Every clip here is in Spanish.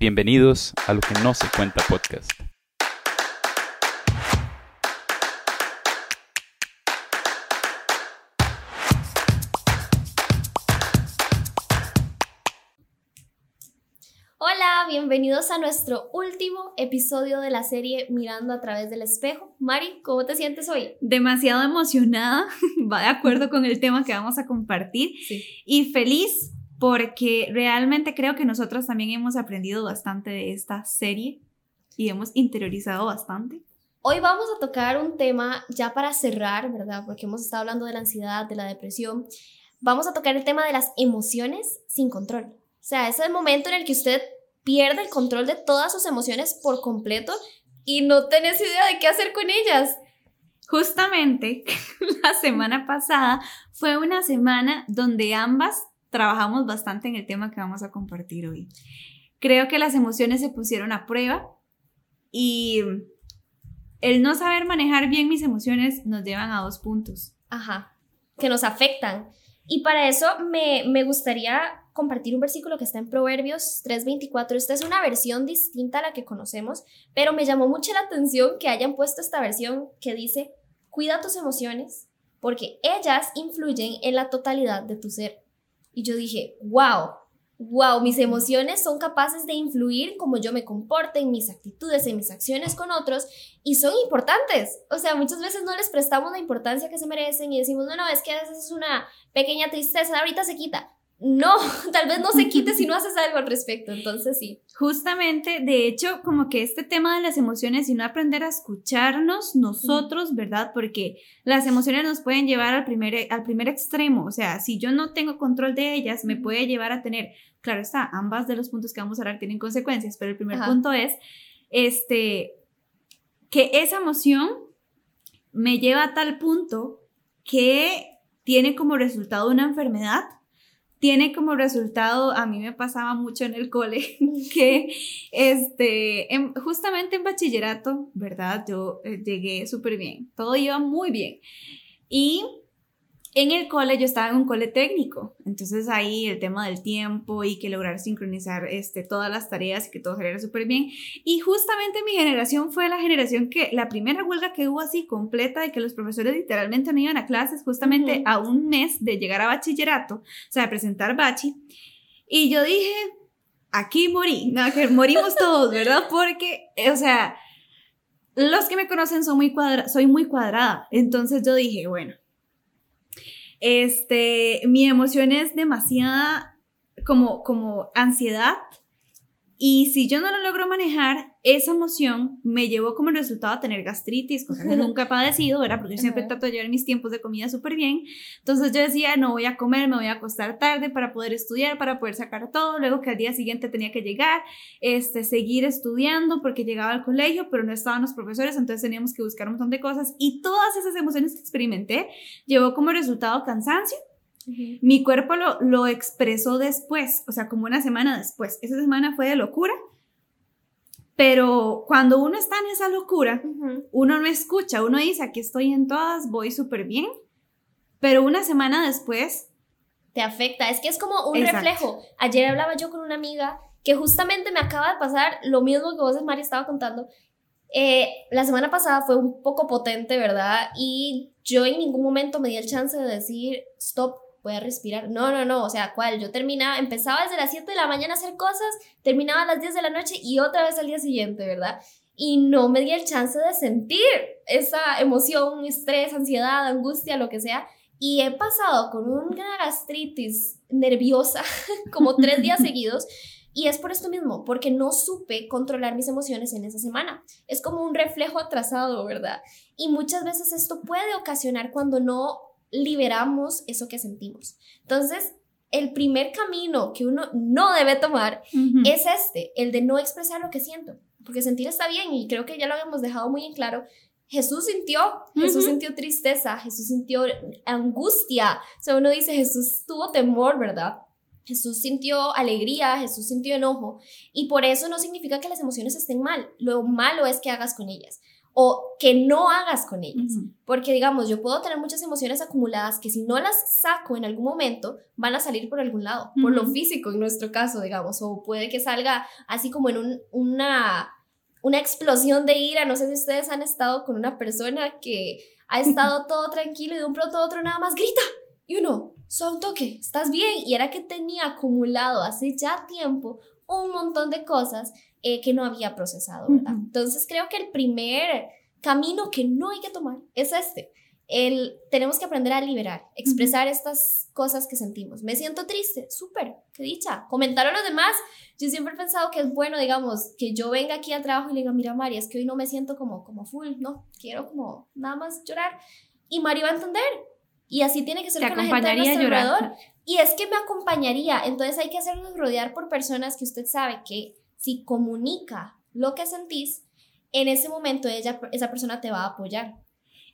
Bienvenidos a Lo que no se cuenta podcast. Hola, bienvenidos a nuestro último episodio de la serie Mirando a través del espejo. Mari, ¿cómo te sientes hoy? Demasiado emocionada, va de acuerdo con el tema que vamos a compartir y feliz porque realmente creo que nosotros también hemos aprendido bastante de esta serie y hemos interiorizado bastante. Hoy vamos a tocar un tema ya para cerrar, ¿verdad? Porque hemos estado hablando de la ansiedad, de la depresión. Vamos a tocar el tema de las emociones sin control. O sea, ese es el momento en el que usted pierde el control de todas sus emociones por completo y no tenés idea de qué hacer con ellas. Justamente la semana pasada fue una semana donde ambas trabajamos bastante en el tema que vamos a compartir hoy. Creo que las emociones se pusieron a prueba y el no saber manejar bien mis emociones nos llevan a dos puntos. Ajá, que nos afectan. Y para eso me, me gustaría compartir un versículo que está en Proverbios 3:24. Esta es una versión distinta a la que conocemos, pero me llamó mucho la atención que hayan puesto esta versión que dice, cuida tus emociones porque ellas influyen en la totalidad de tu ser. Y yo dije, wow, wow, mis emociones son capaces de influir como yo me comporte, en mis actitudes, en mis acciones con otros, y son importantes. O sea, muchas veces no les prestamos la importancia que se merecen y decimos, no, no, es que a veces es una pequeña tristeza, ahorita se quita no, tal vez no se quite si no haces algo al respecto, entonces sí. Justamente, de hecho, como que este tema de las emociones y no aprender a escucharnos nosotros, ¿verdad? Porque las emociones nos pueden llevar al primer, al primer extremo, o sea, si yo no tengo control de ellas, me puede llevar a tener, claro está, ambas de los puntos que vamos a hablar tienen consecuencias, pero el primer punto es, este, que esa emoción me lleva a tal punto que tiene como resultado una enfermedad tiene como resultado, a mí me pasaba mucho en el cole, que este, justamente en bachillerato, ¿verdad? Yo eh, llegué súper bien, todo iba muy bien. Y en el cole yo estaba en un cole técnico, entonces ahí el tema del tiempo y que lograr sincronizar este, todas las tareas y que todo saliera súper bien. Y justamente mi generación fue la generación que la primera huelga que hubo así completa de que los profesores literalmente no iban a clases justamente a un mes de llegar a bachillerato, o sea, de presentar bachi. Y yo dije, aquí morí, no, que morimos todos, ¿verdad? Porque, o sea, los que me conocen son muy cuadra soy muy cuadrada, entonces yo dije, bueno este, mi emoción es demasiada como, como ansiedad. Y si yo no lo logro manejar, esa emoción me llevó como resultado a tener gastritis, cosa que nunca he padecido, ¿verdad? Porque yo siempre trato de llevar mis tiempos de comida súper bien. Entonces yo decía, no voy a comer, me voy a acostar tarde para poder estudiar, para poder sacar todo. Luego que al día siguiente tenía que llegar, este, seguir estudiando porque llegaba al colegio, pero no estaban los profesores, entonces teníamos que buscar un montón de cosas. Y todas esas emociones que experimenté llevó como resultado cansancio mi cuerpo lo, lo expresó después, o sea, como una semana después. Esa semana fue de locura, pero cuando uno está en esa locura, uno no escucha, uno dice, aquí estoy en todas, voy súper bien, pero una semana después... Te afecta, es que es como un reflejo. Ayer hablaba yo con una amiga que justamente me acaba de pasar lo mismo que vos, Mari, estaba contando. Eh, la semana pasada fue un poco potente, ¿verdad? Y yo en ningún momento me di el chance de decir, stop, a respirar. No, no, no, o sea, ¿cuál? Yo terminaba, empezaba desde las 7 de la mañana a hacer cosas, terminaba a las 10 de la noche y otra vez al día siguiente, ¿verdad? Y no me di el chance de sentir esa emoción, estrés, ansiedad, angustia, lo que sea. Y he pasado con una gastritis nerviosa como tres días seguidos. Y es por esto mismo, porque no supe controlar mis emociones en esa semana. Es como un reflejo atrasado, ¿verdad? Y muchas veces esto puede ocasionar cuando no liberamos eso que sentimos. Entonces, el primer camino que uno no debe tomar es este, el de no expresar lo que siento, porque sentir está bien y creo que ya lo habíamos dejado muy en claro. Jesús sintió, Jesús sintió tristeza, Jesús sintió angustia. O sea, uno dice, Jesús tuvo temor, ¿verdad? Jesús sintió alegría, Jesús sintió enojo. Y por eso no significa que las emociones estén mal. Lo malo es que hagas con ellas. O que no hagas con ellas. Porque, digamos, yo puedo tener muchas emociones acumuladas que si no las saco en algún momento, van a salir por algún lado, por lo físico en nuestro caso, digamos, o puede que salga así como en una, una explosión de ira. No sé si ustedes han estado con una persona que ha estado todo tranquilo y de un pronto a otro nada más grita. Y uno, son toque, ¿estás bien? Y era que tenía acumulado hace ya tiempo un montón de cosas eh, que no había procesado, ¿verdad? Entonces creo que el primer camino que no hay que tomar es este. El, tenemos que aprender a liberar, expresar estas cosas que sentimos. Me siento triste, súper, qué dicha. Comentar a los demás. Yo siempre he pensado que es bueno, digamos, que yo venga aquí al trabajo y le diga, mira, Mari, es que hoy no me siento como, como full, no, quiero como nada más llorar. Y Mari va a entender. Y así tiene que ser con la gente de nuestro alrededor. Y es que me acompañaría. Entonces hay que hacernos rodear por personas que usted sabe que si comunica lo que sentís, en ese momento ella, esa persona te va a apoyar.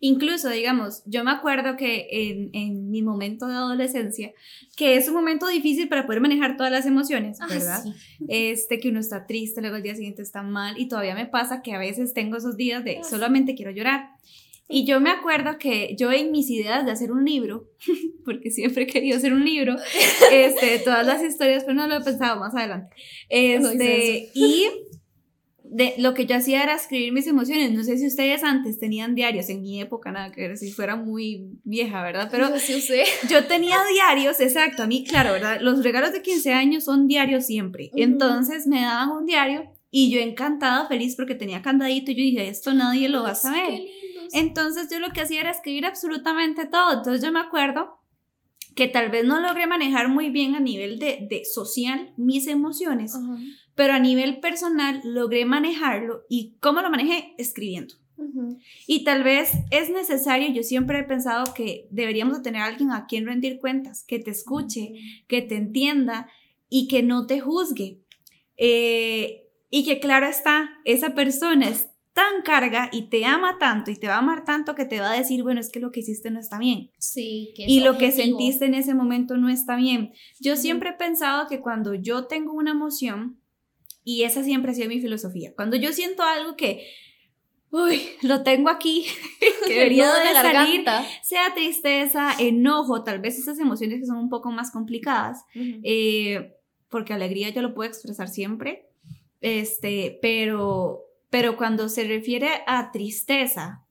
Incluso, digamos, yo me acuerdo que en, en, mi momento de adolescencia, que es un momento difícil para poder manejar todas las emociones, ah, ¿verdad? Este, que uno está triste, luego el día siguiente está mal, y todavía me pasa que a veces tengo esos días de solamente quiero llorar. Y yo me acuerdo que yo en mis ideas de hacer un libro, porque siempre he querido hacer un libro, este, todas las historias, pero no lo he pensado más adelante. Este, y de, lo que yo hacía era escribir mis emociones. No sé si ustedes antes tenían diarios, en mi época nada que ver, si fuera muy vieja, ¿verdad? Pero yo tenía diarios, exacto. A mí, claro, ¿verdad? Los regalos de 15 años son diarios siempre. Entonces me daban un diario y yo encantada, feliz porque tenía candadito. Y yo dije, esto nadie lo va a saber. Entonces yo lo que hacía era escribir absolutamente todo. Entonces yo me acuerdo que tal vez no logré manejar muy bien a nivel de, de social mis emociones, pero a nivel personal logré manejarlo y cómo lo manejé escribiendo. Y tal vez es necesario, yo siempre he pensado que deberíamos tener a alguien a quien rendir cuentas, que te escuche, que te entienda y que no te juzgue. Eh, y que claro está, esa persona es tan carga y te ama tanto y te va a amar tanto que te va a decir, bueno, es que lo que hiciste no está bien. Sí, que Y lo que sentiste en ese momento no está bien. Yo siempre he pensado que cuando yo tengo una emoción, y esa siempre ha sido mi filosofía, cuando yo siento algo que, uy, lo tengo aquí, que debería de salir, sea tristeza, enojo, tal vez esas emociones que son un poco más complicadas, eh, porque alegría yo lo puedo expresar siempre, este, pero pero cuando se refiere a tristeza,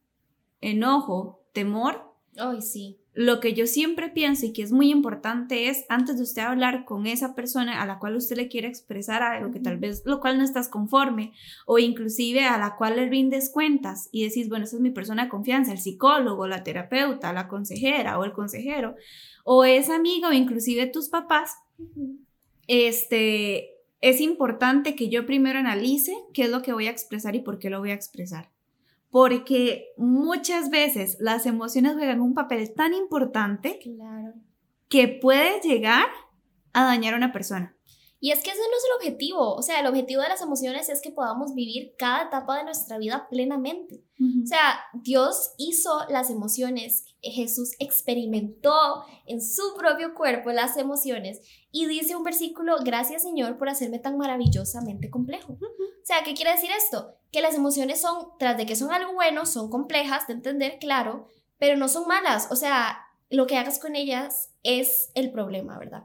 enojo, temor, Ay, sí. Lo que yo siempre pienso y que es muy importante es antes de usted hablar con esa persona a la cual usted le quiere expresar algo que tal vez lo cual no estás conforme o inclusive a la cual le rindes cuentas y decís, bueno, esa es mi persona de confianza, el psicólogo, la terapeuta, la consejera o el consejero o esa amiga o inclusive tus papás, este, es importante que yo primero analice qué es lo que voy a expresar y por qué lo voy a expresar. Porque muchas veces las emociones juegan un papel tan importante que puede llegar a dañar a una persona. Y es que ese no es el objetivo, o sea, el objetivo de las emociones es que podamos vivir cada etapa de nuestra vida plenamente. O sea, Dios hizo las emociones, Jesús experimentó en su propio cuerpo las emociones y dice un versículo, gracias Señor por hacerme tan maravillosamente complejo. O sea, ¿qué quiere decir esto? Que las emociones son, tras de que son algo bueno, son complejas de entender, claro, pero no son malas. O sea, lo que hagas con ellas es el problema, ¿verdad?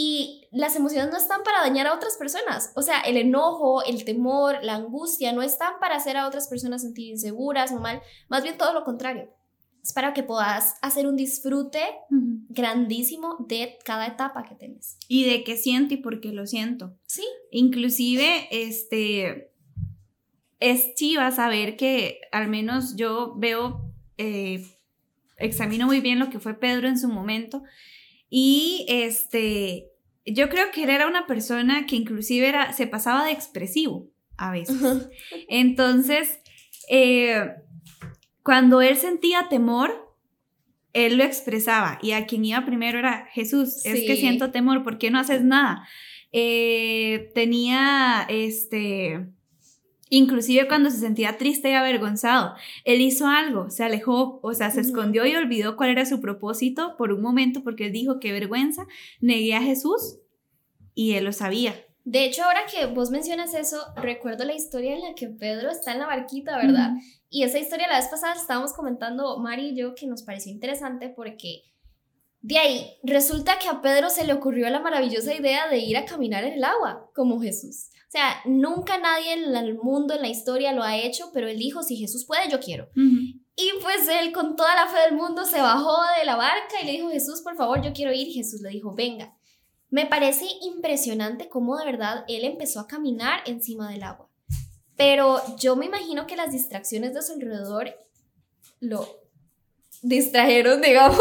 Y las emociones no están para dañar a otras personas. O sea, el enojo, el temor, la angustia no están para hacer a otras personas sentir inseguras o mal. Más bien todo lo contrario. Es para que puedas hacer un disfrute grandísimo de cada etapa que tienes. Y de qué siento y por qué lo siento. Sí. Inclusive, este, es chiva saber que al menos yo veo, eh, examino muy bien lo que fue Pedro en su momento y este, yo creo que él era una persona que inclusive era, se pasaba de expresivo a veces. Entonces, eh, cuando él sentía temor, él lo expresaba y a quien iba primero era Jesús, es que siento temor, ¿por qué no haces nada? Eh, tenía este Inclusive cuando se sentía triste y avergonzado, él hizo algo, se alejó, o sea, se escondió y olvidó cuál era su propósito por un momento porque él dijo, qué vergüenza, negué a Jesús y él lo sabía. De hecho, ahora que vos mencionas eso, recuerdo la historia en la que Pedro está en la barquita, ¿verdad? Y esa historia la vez pasada estábamos comentando Mari y yo que nos pareció interesante porque de ahí resulta que a Pedro se le ocurrió la maravillosa idea de ir a caminar en el agua como Jesús. O sea, nunca nadie en el mundo, en la historia lo ha hecho, pero él dijo, si Jesús puede, yo quiero. Y pues él con toda la fe del mundo se bajó de la barca y le dijo, Jesús, por favor, yo quiero ir. Y Jesús le dijo, venga. Me parece impresionante cómo de verdad él empezó a caminar encima del agua. Pero yo me imagino que las distracciones de su alrededor lo distrajeron, digamos,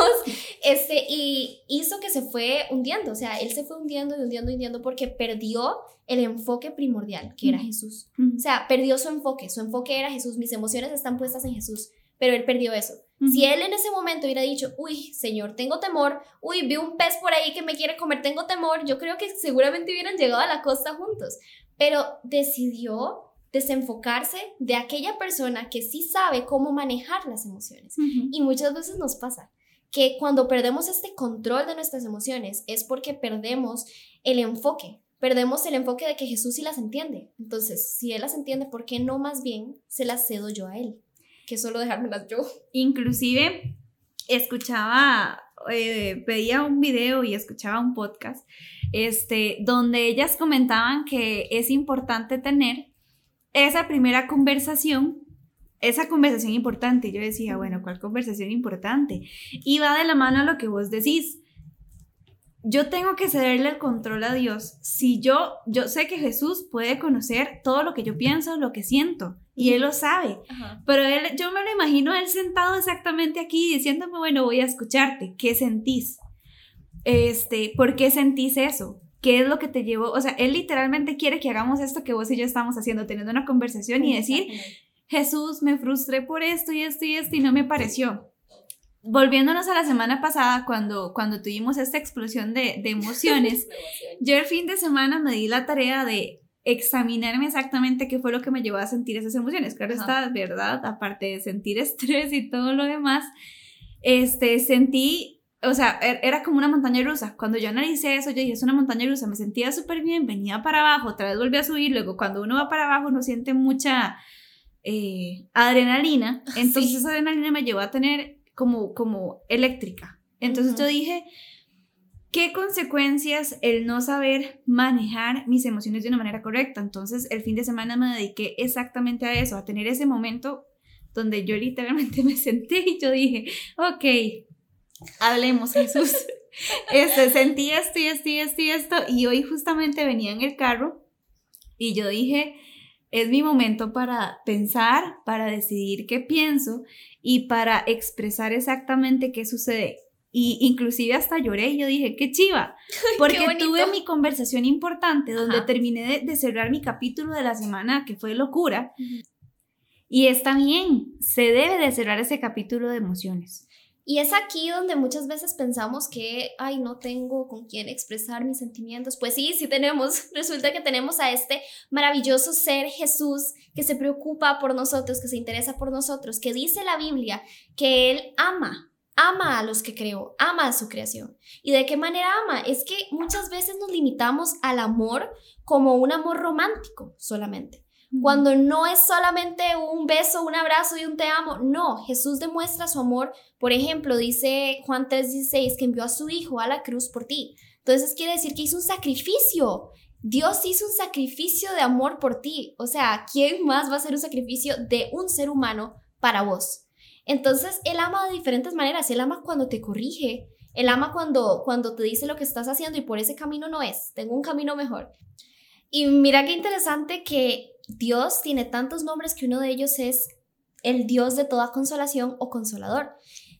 este, y hizo que se fue hundiendo, o sea, él se fue hundiendo y hundiendo y hundiendo porque perdió el enfoque primordial, que era Jesús. O sea, perdió su enfoque, su enfoque era Jesús, mis emociones están puestas en Jesús, pero él perdió eso. Si él en ese momento hubiera dicho, uy, Señor, tengo temor, uy, vi un pez por ahí que me quiere comer, tengo temor, yo creo que seguramente hubieran llegado a la costa juntos, pero decidió desenfocarse de aquella persona que sí sabe cómo manejar las emociones. Y muchas veces nos pasa que cuando perdemos este control de nuestras emociones es porque perdemos el enfoque, perdemos el enfoque de que Jesús sí las entiende. Entonces, si Él las entiende, ¿por qué no más bien se las cedo yo a Él? Que solo dejármelas yo. Inclusive, escuchaba, eh, pedía un video y escuchaba un podcast, este, donde ellas comentaban que es importante tener esa primera conversación, esa conversación importante, yo decía, bueno, ¿cuál conversación importante? Y va de la mano a lo que vos decís. Yo tengo que cederle el control a Dios. Si yo, yo sé que Jesús puede conocer todo lo que yo pienso, lo que siento, y Él lo sabe. Pero él, yo me lo imagino él sentado exactamente aquí diciéndome, bueno, voy a escucharte, ¿qué sentís? Este, ¿por qué sentís eso? ¿Qué es lo que te llevó? O sea, él literalmente quiere que hagamos esto que vos y yo estamos haciendo, teniendo una conversación y decir, Jesús, me frustré por esto y esto y esto y no me pareció. Volviéndonos a la semana pasada, cuando, cuando tuvimos esta explosión de, de emociones, yo el fin de semana me di la tarea de examinarme exactamente qué fue lo que me llevó a sentir esas emociones. Claro está, ¿verdad? Aparte de sentir estrés y todo lo demás, este, sentí o sea, er, era como una montaña rusa. Cuando yo analicé eso, yo dije, es una montaña rusa, me sentía súper bien, venía para abajo, otra vez volví a subir, luego cuando uno va para abajo uno siente mucha eh, adrenalina, entonces esa adrenalina me llevó a tener como, como eléctrica. Entonces yo dije, ¿qué consecuencias el no saber manejar mis emociones de una manera correcta? Entonces el fin de semana me dediqué exactamente a eso, a tener ese momento donde yo literalmente me senté y yo dije, ok, hablemos Jesús. Este, sentí esto y esto y esto y esto y hoy justamente venía en el carro y yo dije, es mi momento para pensar, para decidir qué pienso y para expresar exactamente qué sucede. Y inclusive hasta lloré y yo dije, qué chiva, porque tuve mi conversación importante donde terminé de, cerrar mi capítulo de la semana, que fue locura. Y está bien, se debe de cerrar ese capítulo de emociones. Y es aquí donde muchas veces pensamos que, ay, no tengo con quién expresar mis sentimientos. Pues sí, sí tenemos. Resulta que tenemos a este maravilloso ser Jesús que se preocupa por nosotros, que se interesa por nosotros, que dice la Biblia que Él ama, ama a los que creó, ama a su creación. ¿Y de qué manera ama? Es que muchas veces nos limitamos al amor como un amor romántico solamente. Cuando no es solamente un beso, un abrazo y un te amo, no, Jesús demuestra su amor. Por ejemplo, dice Juan 3:16 que envió a su hijo a la cruz por ti. Entonces quiere decir que hizo un sacrificio. Dios hizo un sacrificio de amor por ti. O sea, ¿quién más va a hacer un sacrificio de un ser humano para vos? Entonces, Él ama de diferentes maneras. Él ama cuando te corrige. Él ama cuando, cuando te dice lo que estás haciendo y por ese camino no es. Tengo un camino mejor. Y mira qué interesante que Dios tiene tantos nombres que uno de ellos es el Dios de toda consolación o consolador.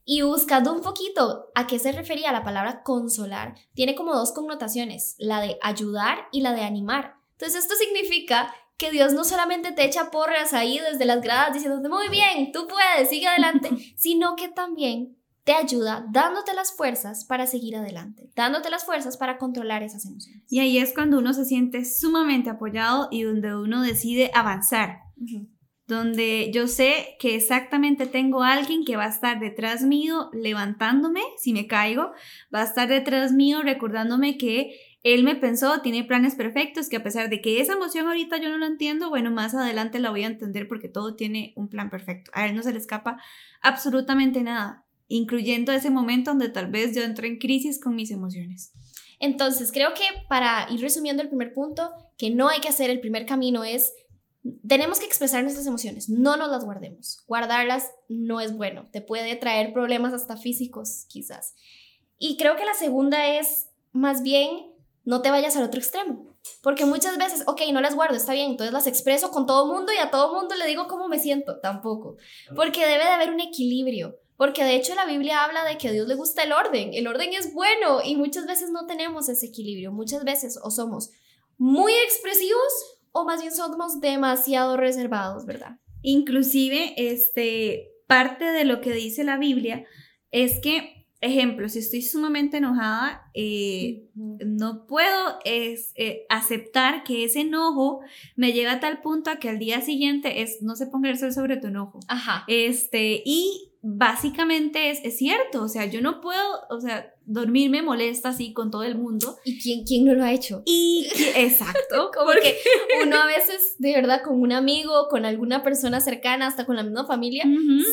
Y buscando un poquito a qué se refería la palabra consolar, tiene como dos connotaciones, la de ayudar y la de animar. Entonces esto significa que Dios no solamente te echa porras ahí desde las gradas diciéndote, muy bien, tú puedes, sigue adelante, sino que también te ayuda dándote las fuerzas para seguir adelante, dándote las fuerzas para controlar esas emociones. Y ahí es cuando uno se siente sumamente apoyado y donde uno decide avanzar. Donde yo sé que exactamente tengo a alguien que va a estar detrás mío levantándome si me caigo, va a estar detrás mío recordándome que él me pensó, tiene planes perfectos, que a pesar de que esa emoción ahorita yo no la entiendo, bueno, más adelante la voy a entender porque todo tiene un plan perfecto. A él no se le escapa absolutamente nada, incluyendo ese momento donde tal vez yo entré en crisis con mis emociones. Entonces, creo que para ir resumiendo el primer punto, que no hay que hacer el primer camino es, tenemos que expresar nuestras emociones, no nos las guardemos. Guardarlas no es bueno, te puede traer problemas hasta físicos quizás. Y creo que la segunda es, más bien, no te vayas al otro extremo. Porque muchas veces, ok, no las guardo, está bien, entonces las expreso con todo mundo y a todo mundo le digo cómo me siento, tampoco. Porque debe de haber un equilibrio. Porque de hecho la Biblia habla de que a Dios le gusta el orden, el orden es bueno y muchas veces no tenemos ese equilibrio, muchas veces o somos muy expresivos o más bien somos demasiado reservados, ¿verdad? Inclusive, este, parte de lo que dice la Biblia es que ejemplo, si estoy sumamente enojada, eh, no puedo es, eh, aceptar que ese enojo me lleve a tal punto a que al día siguiente es no se ponga el sol sobre tu enojo. Ajá. Este, y básicamente es, es cierto, o sea, yo no puedo, o sea, dormirme molesta así con todo el mundo. ¿Y quién, quién no lo ha hecho? Y exacto. Como porque uno a veces, de verdad, con un amigo, con alguna persona cercana, hasta con la misma familia,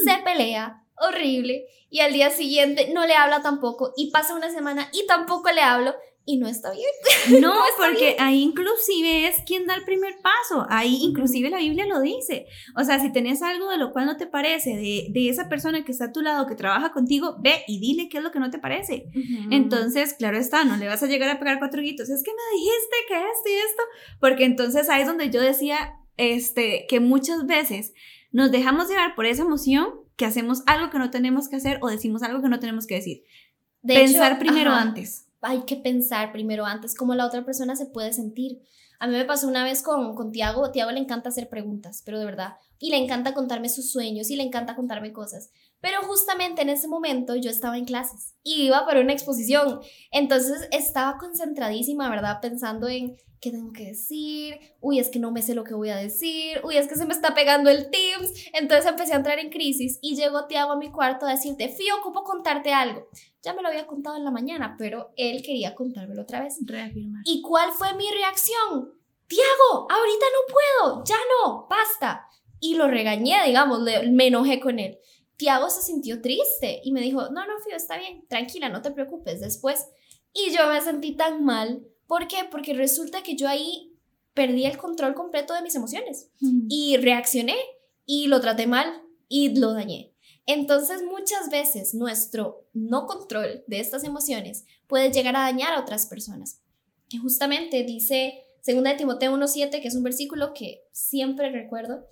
se pelea horrible y al día siguiente no le habla tampoco y pasa una semana y tampoco le hablo y no está bien. No, porque ahí inclusive es quien da el primer paso, ahí inclusive la Biblia lo dice. O sea, si tenés algo de lo cual no te parece, de, de esa persona que está a tu lado, que trabaja contigo, ve y dile qué es lo que no te parece. Entonces, claro está, no le vas a llegar a pegar cuatro gritos, es que me dijiste que esto y esto, porque entonces ahí es donde yo decía este, que muchas veces nos dejamos llevar por esa emoción que hacemos algo que no tenemos que hacer o decimos algo que no tenemos que decir. pensar primero antes. Hay que pensar primero antes cómo la otra persona se puede sentir. A mí me pasó una vez con, con Tiago. Tiago le encanta hacer preguntas, pero de verdad. Y le encanta contarme sus sueños y le encanta contarme cosas. Pero justamente en ese momento yo estaba en clases y iba para una exposición. Entonces estaba concentradísima, ¿verdad? Pensando en qué tengo que decir, uy, es que no me sé lo que voy a decir, uy, es que se me está pegando el Teams. Entonces empecé a entrar en crisis y llegó Tiago a mi cuarto a decirte, Fío, ocupo contarte algo. Ya me lo había contado en la mañana, pero él quería contármelo otra vez. Reafirmar. ¿Y cuál fue mi reacción? Tiago, ahorita no puedo, ya no, basta. Y lo regañé, digamos, me enojé con él. Tiago se sintió triste y me dijo, no, no, Fío, está bien, tranquila, no te preocupes, después. Y yo me sentí tan mal. ¿Por qué? Porque resulta que yo ahí perdí el control completo de mis emociones y reaccioné y lo traté mal y lo dañé. Entonces muchas veces nuestro no control de estas emociones puede llegar a dañar a otras personas. Y justamente dice 2 de Timoteo 1.7, que es un versículo que siempre recuerdo,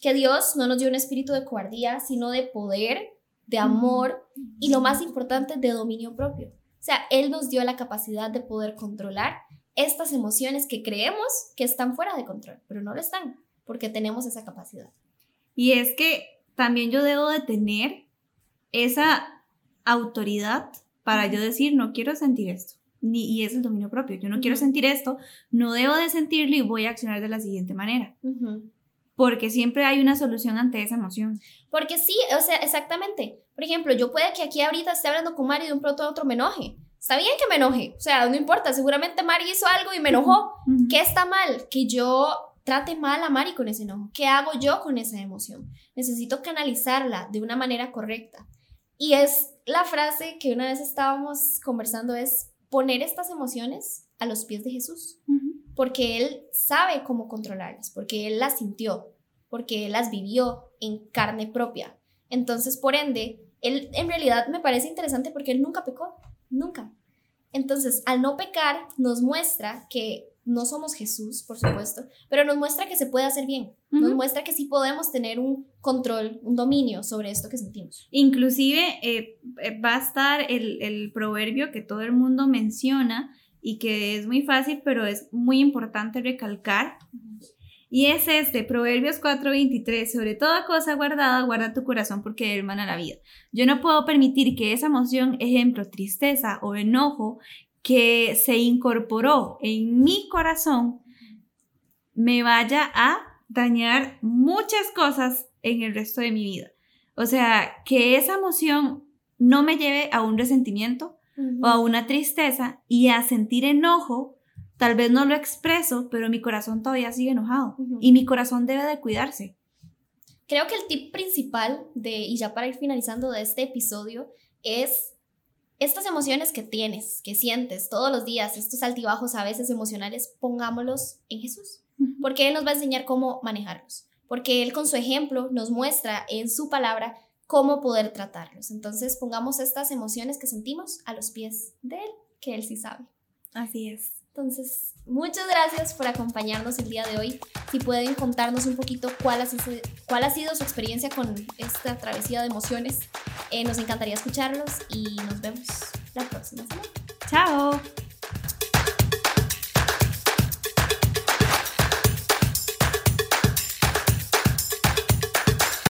que Dios no nos dio un espíritu de cobardía, sino de poder, de amor y lo más importante, de dominio propio. O sea, Él nos dio la capacidad de poder controlar estas emociones que creemos que están fuera de control, pero no lo están, porque tenemos esa capacidad. Y es que también yo debo de tener esa autoridad para yo decir, no quiero sentir esto. Ni, y es el dominio propio. Yo no quiero sentir esto, no debo de sentirlo y voy a accionar de la siguiente manera porque siempre hay una solución ante esa emoción. Porque sí, o sea, exactamente. Por ejemplo, yo puede que aquí ahorita esté hablando con Mari de un pronto a otro me enoje. Está bien que me enoje, o sea, no importa, seguramente Mari hizo algo y me enojó. ¿Qué está mal? Que yo trate mal a Mari con ese enojo. ¿Qué hago yo con esa emoción? Necesito canalizarla de una manera correcta. Y es la frase que una vez estábamos conversando es poner estas emociones a los pies de Jesús porque Él sabe cómo controlarlas, porque Él las sintió, porque Él las vivió en carne propia. Entonces, por ende, Él en realidad me parece interesante porque Él nunca pecó, nunca. Entonces, al no pecar, nos muestra que no somos Jesús, por supuesto, pero nos muestra que se puede hacer bien, nos muestra que sí podemos tener un control, un dominio sobre esto que sentimos. Inclusive eh, eh, va a estar el, el proverbio que todo el mundo menciona, y que es muy fácil, pero es muy importante recalcar. Y es este, Proverbios 4:23, sobre toda cosa guardada, guarda tu corazón porque hermana la vida. Yo no puedo permitir que esa emoción, ejemplo, tristeza o enojo, que se incorporó en mi corazón, me vaya a dañar muchas cosas en el resto de mi vida. O sea, que esa emoción no me lleve a un resentimiento, o a una tristeza y a sentir enojo tal vez no lo expreso, pero mi corazón todavía sigue enojado y mi corazón debe de cuidarse. Creo que el tip principal de, y ya para ir finalizando de este episodio, es estas emociones que tienes, que sientes todos los días, estos altibajos a veces emocionales, pongámoslos en Jesús, porque Él nos va a enseñar cómo manejarlos, porque Él con su ejemplo nos muestra en su palabra cómo poder tratarlos. Entonces pongamos estas emociones que sentimos a los pies de Él, que Él sí sabe. Así es. Entonces, muchas gracias por acompañarnos el día de hoy. Si pueden contarnos un poquito cuál ha, cuál ha sido su experiencia con esta travesía de emociones, eh, nos encantaría escucharlos y nos vemos la próxima semana. Chao.